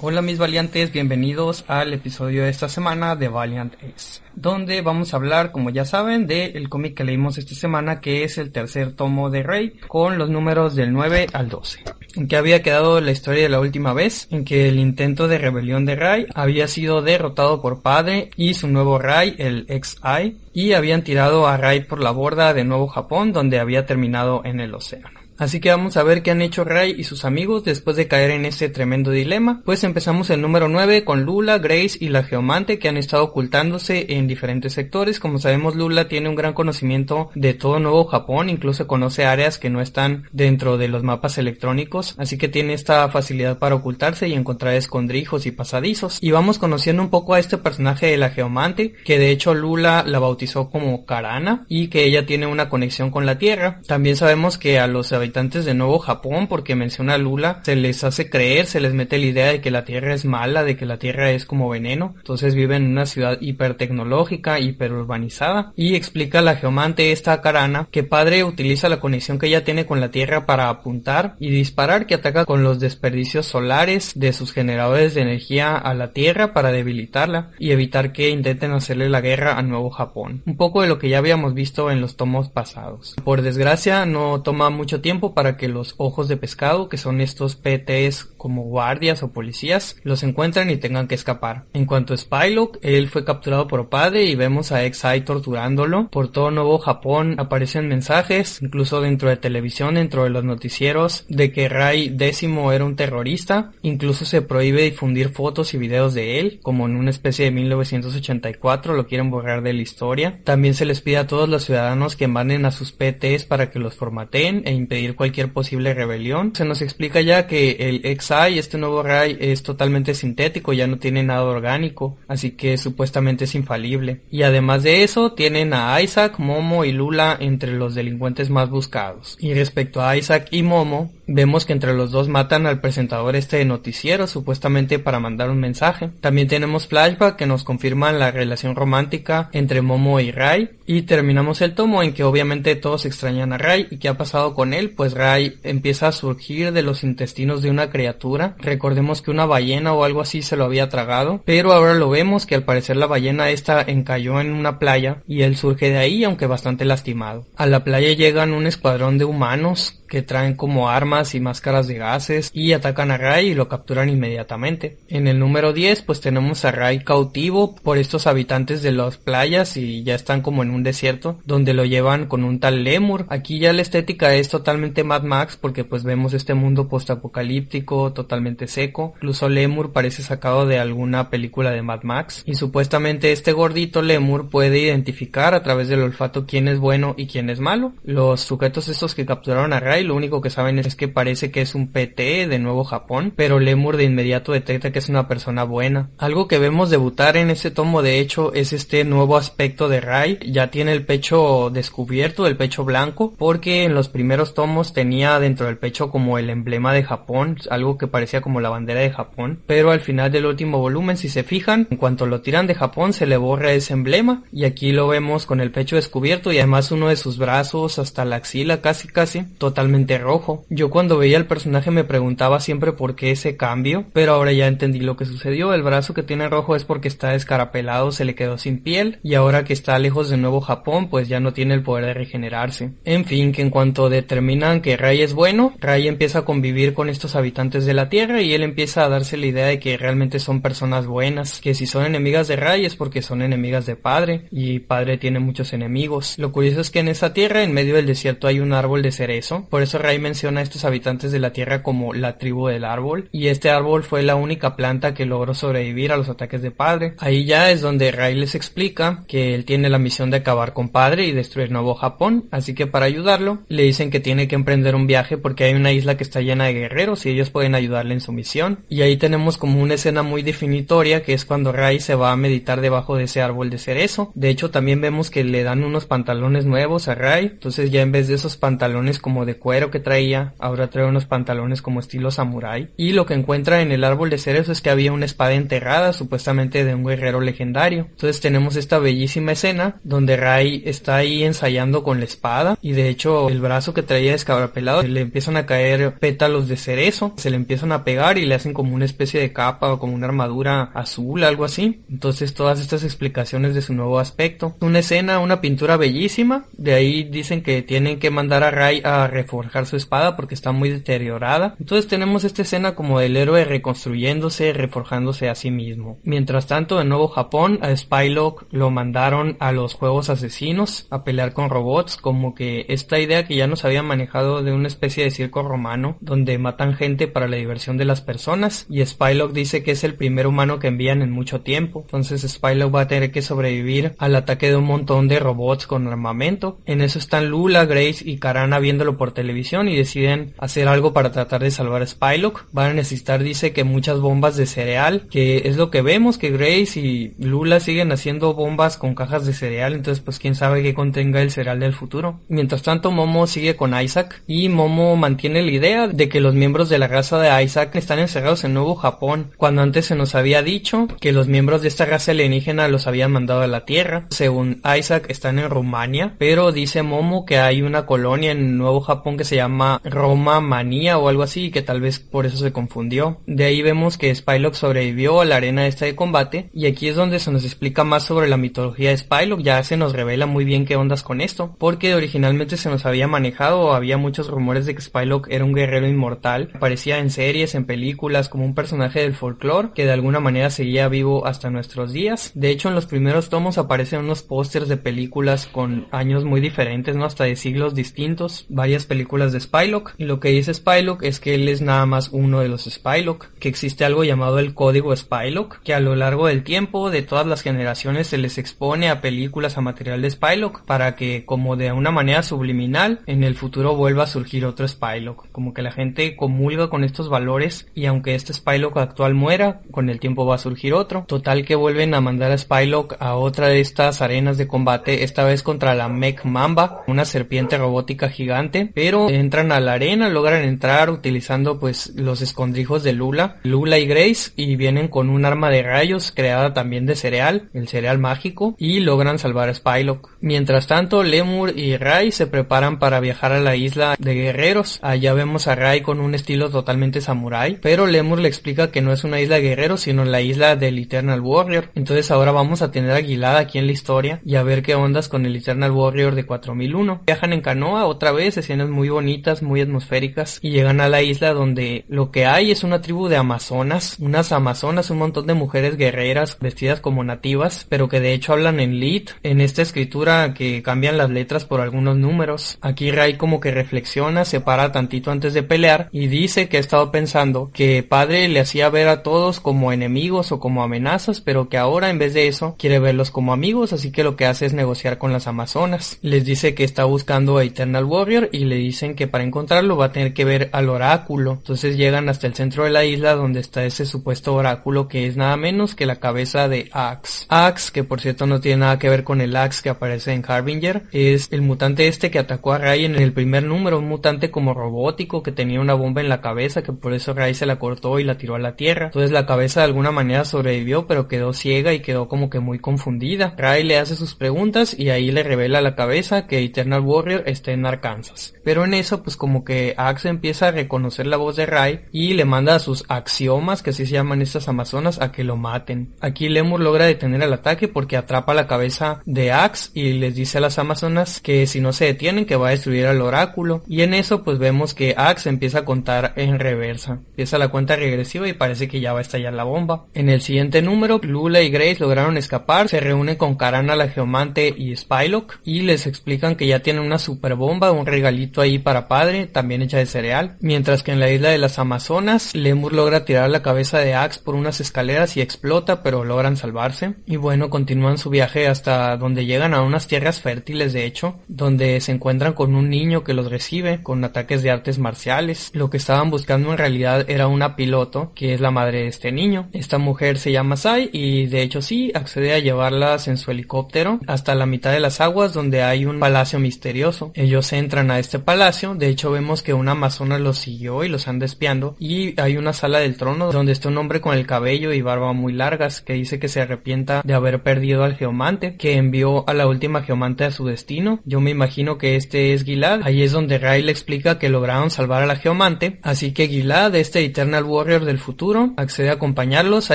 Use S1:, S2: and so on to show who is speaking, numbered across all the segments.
S1: Hola mis valiantes, bienvenidos al episodio de esta semana de Valiant Ace, donde vamos a hablar, como ya saben, del cómic que leímos esta semana, que es el tercer tomo de Rey, con los números del 9 al 12. En que había quedado la historia de la última vez, en que el intento de rebelión de Rai había sido derrotado por Padre y su nuevo Rai, el X-Eye, y habían tirado a Rai por la borda de Nuevo Japón, donde había terminado en el océano. Así que vamos a ver qué han hecho Ray y sus amigos después de caer en este tremendo dilema. Pues empezamos el número 9 con Lula, Grace y la Geomante que han estado ocultándose en diferentes sectores. Como sabemos Lula tiene un gran conocimiento de todo Nuevo Japón, incluso conoce áreas que no están dentro de los mapas electrónicos, así que tiene esta facilidad para ocultarse y encontrar escondrijos y pasadizos. Y vamos conociendo un poco a este personaje de la Geomante, que de hecho Lula la bautizó como Karana y que ella tiene una conexión con la Tierra. También sabemos que a los habitantes de Nuevo Japón, porque menciona Lula, se les hace creer, se les mete la idea de que la Tierra es mala, de que la Tierra es como veneno. Entonces viven en una ciudad hipertecnológica, hiperurbanizada. Y explica la geomante esta Karana que padre utiliza la conexión que ella tiene con la Tierra para apuntar y disparar que ataca con los desperdicios solares de sus generadores de energía a la Tierra para debilitarla y evitar que intenten hacerle la guerra a Nuevo Japón. Un poco de lo que ya habíamos visto en los tomos pasados. Por desgracia no toma mucho tiempo para que los ojos de pescado, que son estos PTs como guardias o policías, los encuentren y tengan que escapar. En cuanto a Spylock, él fue capturado por padre y vemos a X-Eye torturándolo. Por todo Nuevo Japón aparecen mensajes, incluso dentro de televisión, dentro de los noticieros, de que Rai X era un terrorista. Incluso se prohíbe difundir fotos y videos de él, como en una especie de 1984, lo quieren borrar de la historia. También se les pide a todos los ciudadanos que manden a sus PTs para que los formateen e impedir cualquier posible rebelión. Se nos explica ya que el XI, este nuevo Rai, es totalmente sintético, ya no tiene nada orgánico, así que supuestamente es infalible. Y además de eso, tienen a Isaac, Momo y Lula entre los delincuentes más buscados. Y respecto a Isaac y Momo, vemos que entre los dos matan al presentador este de noticiero, supuestamente para mandar un mensaje. También tenemos flashback que nos confirman la relación romántica entre Momo y Rai. Y terminamos el tomo en que obviamente todos extrañan a Rai y qué ha pasado con él, pues Rai empieza a surgir de los intestinos de una criatura. Recordemos que una ballena o algo así se lo había tragado, pero ahora lo vemos que al parecer la ballena esta encalló en una playa y él surge de ahí aunque bastante lastimado. A la playa llegan un escuadrón de humanos que traen como armas y máscaras de gases y atacan a Rai y lo capturan inmediatamente. En el número 10 pues tenemos a Rai cautivo por estos habitantes de las playas y ya están como en un desierto donde lo llevan con un tal Lemur. Aquí ya la estética es totalmente Mad Max porque pues vemos este mundo postapocalíptico totalmente seco. Incluso Lemur parece sacado de alguna película de Mad Max y supuestamente este gordito Lemur puede identificar a través del olfato quién es bueno y quién es malo. Los sujetos estos que capturaron a Lo único que saben es que parece que es un PT de Nuevo Japón, pero Lemur de inmediato detecta que es una persona buena. Algo que vemos debutar en este tomo de hecho es este nuevo aspecto de Rai, ya tiene el pecho descubierto, el pecho blanco, porque en los primeros tomos tenía dentro del pecho como el emblema de Japón, algo que parecía como la bandera de Japón, pero al final del último volumen si se fijan, en cuanto lo tiran de Japón se le borra ese emblema. Y aquí lo vemos con el pecho descubierto y además uno de sus brazos hasta la axila casi casi totalmente rojo. Yo cuando veía el personaje me preguntaba siempre por qué ese cambio, pero ahora ya entendí lo que sucedió. El brazo que tiene rojo es porque está descarapelado, se le quedó sin piel, y ahora que está lejos de Nuevo Japón, pues ya no tiene el poder de regenerarse. En fin, que en cuanto determinan que Ray es bueno, Ray empieza a convivir con estos habitantes de la Tierra y él empieza a darse la idea de que realmente son personas buenas, que si son enemigas de Ray es porque son enemigas de Padre, y Padre tiene muchos enemigos. Lo curioso es que en esa tierra, en medio del desierto, hay un árbol de cerezo, eso Ray menciona a estos habitantes de la Tierra como la tribu del árbol, y este árbol fue la única planta que logró sobrevivir a los ataques de Padre. Ahí ya es donde Ray les explica que él tiene la misión de acabar con Padre y destruir Nuevo Japón, así que para ayudarlo le dicen que tiene que emprender un viaje porque hay una isla que está llena de guerreros y ellos pueden ayudarle en su misión. Y ahí tenemos como una escena muy definitoria que es cuando Ray se va a meditar debajo de ese árbol de cerezo. De hecho también vemos que le dan unos pantalones nuevos a Ray, entonces ya en vez de esos pantalones como de que traía, ahora trae unos pantalones como estilo samurai. Y lo que encuentra en el árbol de cerezo es que había una espada enterrada supuestamente de un guerrero legendario. Entonces tenemos esta bellísima escena donde Ray está ahí ensayando con la espada y de hecho el brazo que traía escabrapelado le empiezan a caer pétalos de cerezo, se le empiezan a pegar y le hacen como una especie de capa o como una armadura azul, algo así. Entonces todas estas explicaciones de su nuevo aspecto. Una escena, una pintura bellísima, de ahí dicen que tienen que mandar a Ray a reforjar su espada porque está muy deteriorada. Entonces tenemos esta escena como del héroe reconstruyéndose, reforjándose a sí mismo. Mientras tanto, en Nuevo Japón, a Spylock lo mandaron a los juegos asesinos a pelear con robots, como que esta idea que ya nos había manejado de una especie de circo romano, donde matan gente para la diversión de las personas, y Spylock dice que es el primer humano que envían en mucho tiempo. Entonces Spylock va a tener que sobrevivir al ataque de un montón de robots con armamento. En eso están Lula, Grace y Karana viéndolo por televisión y deciden hacer algo para tratar de salvar a Spylock. Van a necesitar, dice que muchas bombas de cereal, que es lo que vemos, que Grace y Lula siguen haciendo bombas con cajas de cereal, entonces pues quién sabe qué contenga el cereal del futuro. Mientras tanto Momo sigue con Isaac y Momo mantiene la idea de que los miembros de la raza de Isaac están encerrados en Nuevo Japón, cuando antes se nos había dicho que los miembros de esta raza alienígena los habían mandado a la Tierra. Según Isaac están en Rumania, pero dice Momo que hay una colonia en Nuevo Japón que se llama Roma Manía o algo así que tal vez por eso se confundió. De ahí vemos que Spylock sobrevivió a la arena esta de combate y aquí es donde se nos explica más sobre la mitología de Spylock, ya se nos revela muy bien qué ondas con esto, porque originalmente se nos había manejado, había muchos rumores de que Spylock era un guerrero inmortal, aparecía en series, en películas, como un personaje del folclore que de alguna manera seguía vivo hasta nuestros días. De hecho, en los primeros tomos aparecen unos pósters de películas con años muy diferentes, ¿no? Hasta de siglos distintos, varias películas de Spylock, y lo que dice Spylock es que él es nada más uno de los Spylock, que existe algo llamado el código Spylock, que a lo largo del tiempo, de todas las generaciones, se les expone a películas, a material de Spylock, para que como de una manera subliminal, en el futuro vuelva a surgir otro Spylock, como que la gente comulga con estos valores y aunque este Spylock actual muera, con el tiempo va a surgir otro. Total que vuelven a mandar a Spylock a otra de estas arenas de combate, esta vez contra la Mech Mamba, una serpiente robótica gigante, pero entran a la arena, logran entrar utilizando pues los escondrijos de Lula, Lula y Grace, y vienen con un arma de rayos creada también de cereal, el cereal mágico, y logran salvar a Spylock. Mientras tanto, Lemur y Ray se preparan para viajar a la isla de guerreros. Allá vemos a Ray con un estilo totalmente samurai, pero Lemur le explica que no es una isla de guerreros, sino la isla del Eternal Warrior. Entonces ahora vamos a tener a aquí en la historia y a ver qué ondas con el Eternal Warrior de 4001. Viajan en canoa otra vez, escenas muy bonitas, muy atmosféricas, y llegan a la isla donde lo que hay es una tribu de amazonas, unas amazonas, un montón de mujeres guerreras vestidas como nativas, pero que de hecho hablan en lead, en esta escritura que cambian las letras por algunos números. Aquí Ray como que reflexiona, se para tantito antes de pelear y dice que ha estado pensando que padre le hacía ver a todos como enemigos o como amenazas, pero que ahora en vez de eso quiere verlos como amigos, así que lo que hace es negociar con las amazonas. Les dice que está buscando a Eternal Warrior y le dicen que para encontrarlo va a tener que ver al oráculo. Entonces llegan hasta el centro de la isla donde está ese supuesto oráculo que es nada menos que la cabeza de Axe. Axe, que por cierto no tiene nada que ver con el Axe que aparece en Harbinger, es el mutante este que atacó a Ray en el primer número, un mutante como robótico que tenía una bomba en la cabeza que por eso Ray se la cortó y la tiró a la tierra. Entonces la cabeza de alguna manera sobrevivió pero quedó ciega y quedó como que muy confundida. Ray le hace sus preguntas y ahí le revela la cabeza que Eternal Warrior está en Arkansas. Pero en eso pues como que Axe empieza a reconocer la voz de Ray y le manda a sus axiomas, que así se llaman estas amazonas, a que lo maten. Aquí Lemur logra detener el ataque porque atrapa la cabeza de Axe y les dice a las amazonas que si no se detienen que va a destruir al oráculo. Y en eso pues vemos que Axe empieza a contar en reversa. Empieza la cuenta regresiva y parece que ya va a estallar la bomba. En el siguiente número, Lula y Grace lograron escapar, se reúnen con Karana la Geomante y Spylock y les explican que ya tienen una super bomba, un regalito ahí ahí para padre, también hecha de cereal. Mientras que en la isla de las Amazonas, Lemur logra tirar la cabeza de Axe por unas escaleras y explota, pero logran salvarse. Y bueno, continúan su viaje hasta donde llegan a unas tierras fértiles, de hecho, donde se encuentran con un niño que los recibe con ataques de artes marciales. Lo que estaban buscando en realidad era una piloto, que es la madre de este niño. Esta mujer se llama Sai y de hecho sí, accede a llevarlas en su helicóptero hasta la mitad de las aguas donde hay un palacio misterioso. Ellos entran a este palacio, de hecho vemos que una amazona los siguió y los anda espiando y hay una sala del trono donde está un hombre con el cabello y barba muy largas que dice que se arrepienta de haber perdido al geomante que envió a la última geomante a su destino. Yo me imagino que este es Gilad. Ahí es donde Ray le explica que lograron salvar a la geomante, así que Gilad, este Eternal Warrior del futuro, accede a acompañarlos a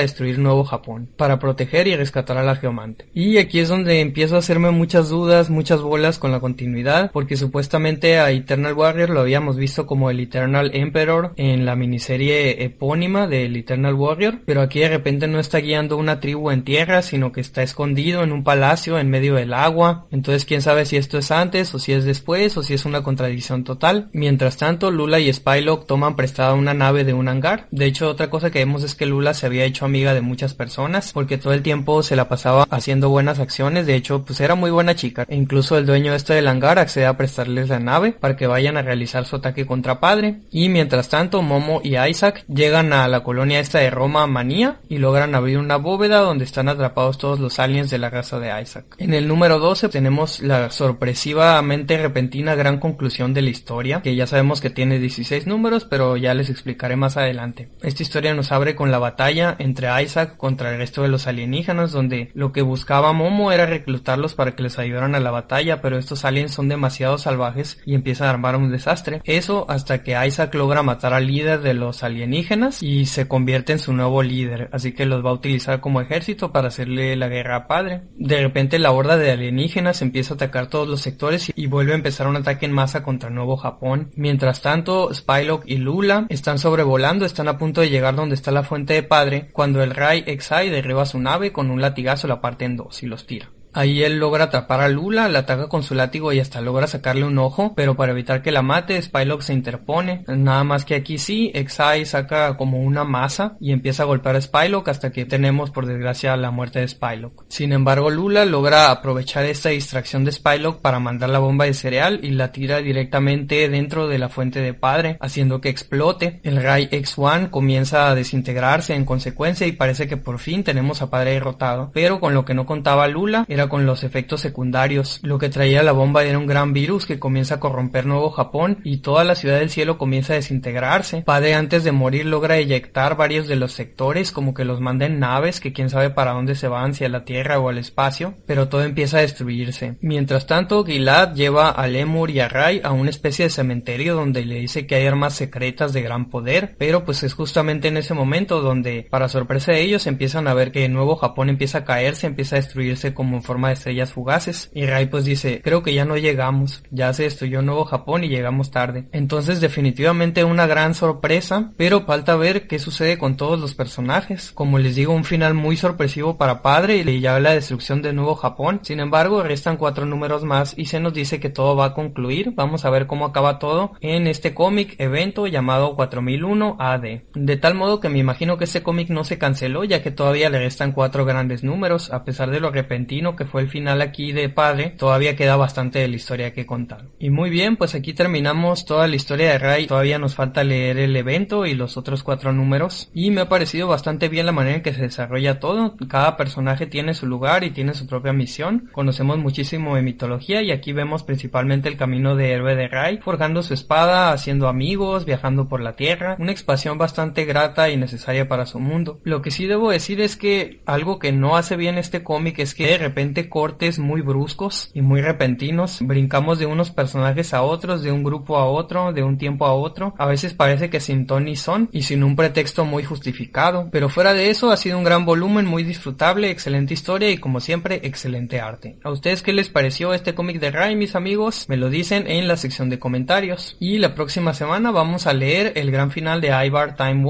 S1: destruir Nuevo Japón para proteger y rescatar a la geomante. Y aquí es donde empiezo a hacerme muchas dudas, muchas bolas con la continuidad, porque supuestamente a Warrior lo habíamos visto como el Eternal Emperor en la miniserie epónima del Eternal Warrior, pero aquí de repente no está guiando una tribu en tierra, sino que está escondido en un palacio en medio del agua. Entonces quién sabe si esto es antes o si es después o si es una contradicción total. Mientras tanto, Lula y Spylock toman prestada una nave de un hangar. De hecho, otra cosa que vemos es que Lula se había hecho amiga de muchas personas porque todo el tiempo se la pasaba haciendo buenas acciones. De hecho, pues era muy buena chica. E incluso el dueño este del hangar accede a prestarles la nave para que vayan a realizar su ataque contra padre. Y mientras tanto, Momo y Isaac llegan a la colonia esta de Roma Manía y logran abrir una bóveda donde están atrapados todos los aliens de la raza de Isaac. En el número 12 tenemos la sorpresivamente repentina gran conclusión de la historia, que ya sabemos que tiene 16 números, pero ya les explicaré más adelante. Esta historia nos abre con la batalla entre Isaac contra el resto de los alienígenas, donde lo que buscaba Momo era reclutarlos para que les ayudaran a la batalla, pero estos aliens son demasiado salvajes y empiezan armar un desastre. Eso hasta que Isaac logra matar al líder de los alienígenas y se convierte en su nuevo líder, así que los va a utilizar como ejército para hacerle la guerra a padre. De repente la horda de alienígenas empieza a atacar todos los sectores y vuelve a empezar un ataque en masa contra Nuevo Japón. Mientras tanto, Spylock y Lula están sobrevolando, están a punto de llegar donde está la fuente de padre, cuando el Rai Exai derriba su nave con un latigazo la parte en dos y los tira. Ahí él logra atrapar a Lula, la ataca con su látigo y hasta logra sacarle un ojo, pero para evitar que la mate, Spylock se interpone. Nada más que aquí sí, Exai saca como una masa y empieza a golpear a Spylock hasta que tenemos por desgracia la muerte de Spylock. Sin embargo, Lula logra aprovechar esta distracción de Spylock para mandar la bomba de cereal y la tira directamente dentro de la fuente de padre, haciendo que explote. El Rai X1 comienza a desintegrarse en consecuencia y parece que por fin tenemos a padre derrotado, pero con lo que no contaba Lula era con los efectos secundarios. Lo que traía la bomba era un gran virus que comienza a corromper Nuevo Japón y toda la ciudad del cielo comienza a desintegrarse. Padre antes de morir logra eyectar varios de los sectores como que los manda en naves que quién sabe para dónde se van, si a la Tierra o al espacio, pero todo empieza a destruirse. Mientras tanto, Gilad lleva a Lemur y a Rai a una especie de cementerio donde le dice que hay armas secretas de gran poder, pero pues es justamente en ese momento donde, para sorpresa de ellos, empiezan a ver que Nuevo Japón empieza a caerse, empieza a destruirse como en forma de estrellas fugaces. Y Rai pues dice, creo que ya no llegamos, ya se destruyó Nuevo Japón y llegamos tarde. Entonces definitivamente una gran sorpresa, pero falta ver qué sucede con todos los personajes. Como les digo, un final muy sorpresivo para Padre y ya la destrucción de Nuevo Japón. Sin embargo, restan cuatro números más y se nos dice que todo va a concluir. Vamos a ver cómo acaba todo en este cómic evento llamado 4001 AD. De tal modo que me imagino que este cómic no se canceló ya que todavía le restan cuatro grandes números, a pesar de lo repentino que fue el final aquí de Padre, todavía queda bastante de la historia que contar. Y muy bien, pues aquí terminamos toda la historia de Ray. Todavía nos falta leer el evento y los otros cuatro números. Y me ha parecido bastante bien la manera en que se desarrolla todo. Cada personaje tiene su lugar y tiene su propia misión. Conocemos muchísimo de mitología y aquí vemos principalmente el camino de héroe de Ray, forjando su espada, haciendo amigos, viajando por la tierra. Una expansión bastante grata y necesaria para su mundo. Lo que sí debo decir es que algo que no hace bien este cómic es que de repente cortes muy bruscos y muy repentinos. Brincamos de unos personajes a otros, de un grupo a otro, de un tiempo a otro. A veces parece que sin ton son y sin un pretexto muy justificado. Pero fuera de eso ha sido un gran volumen, muy disfrutable, excelente historia y como siempre excelente arte. ¿A ustedes qué les pareció este cómic de Ray, mis amigos? Me lo dicen en la sección de comentarios. Y la próxima semana vamos a leer el gran final de Ivar Time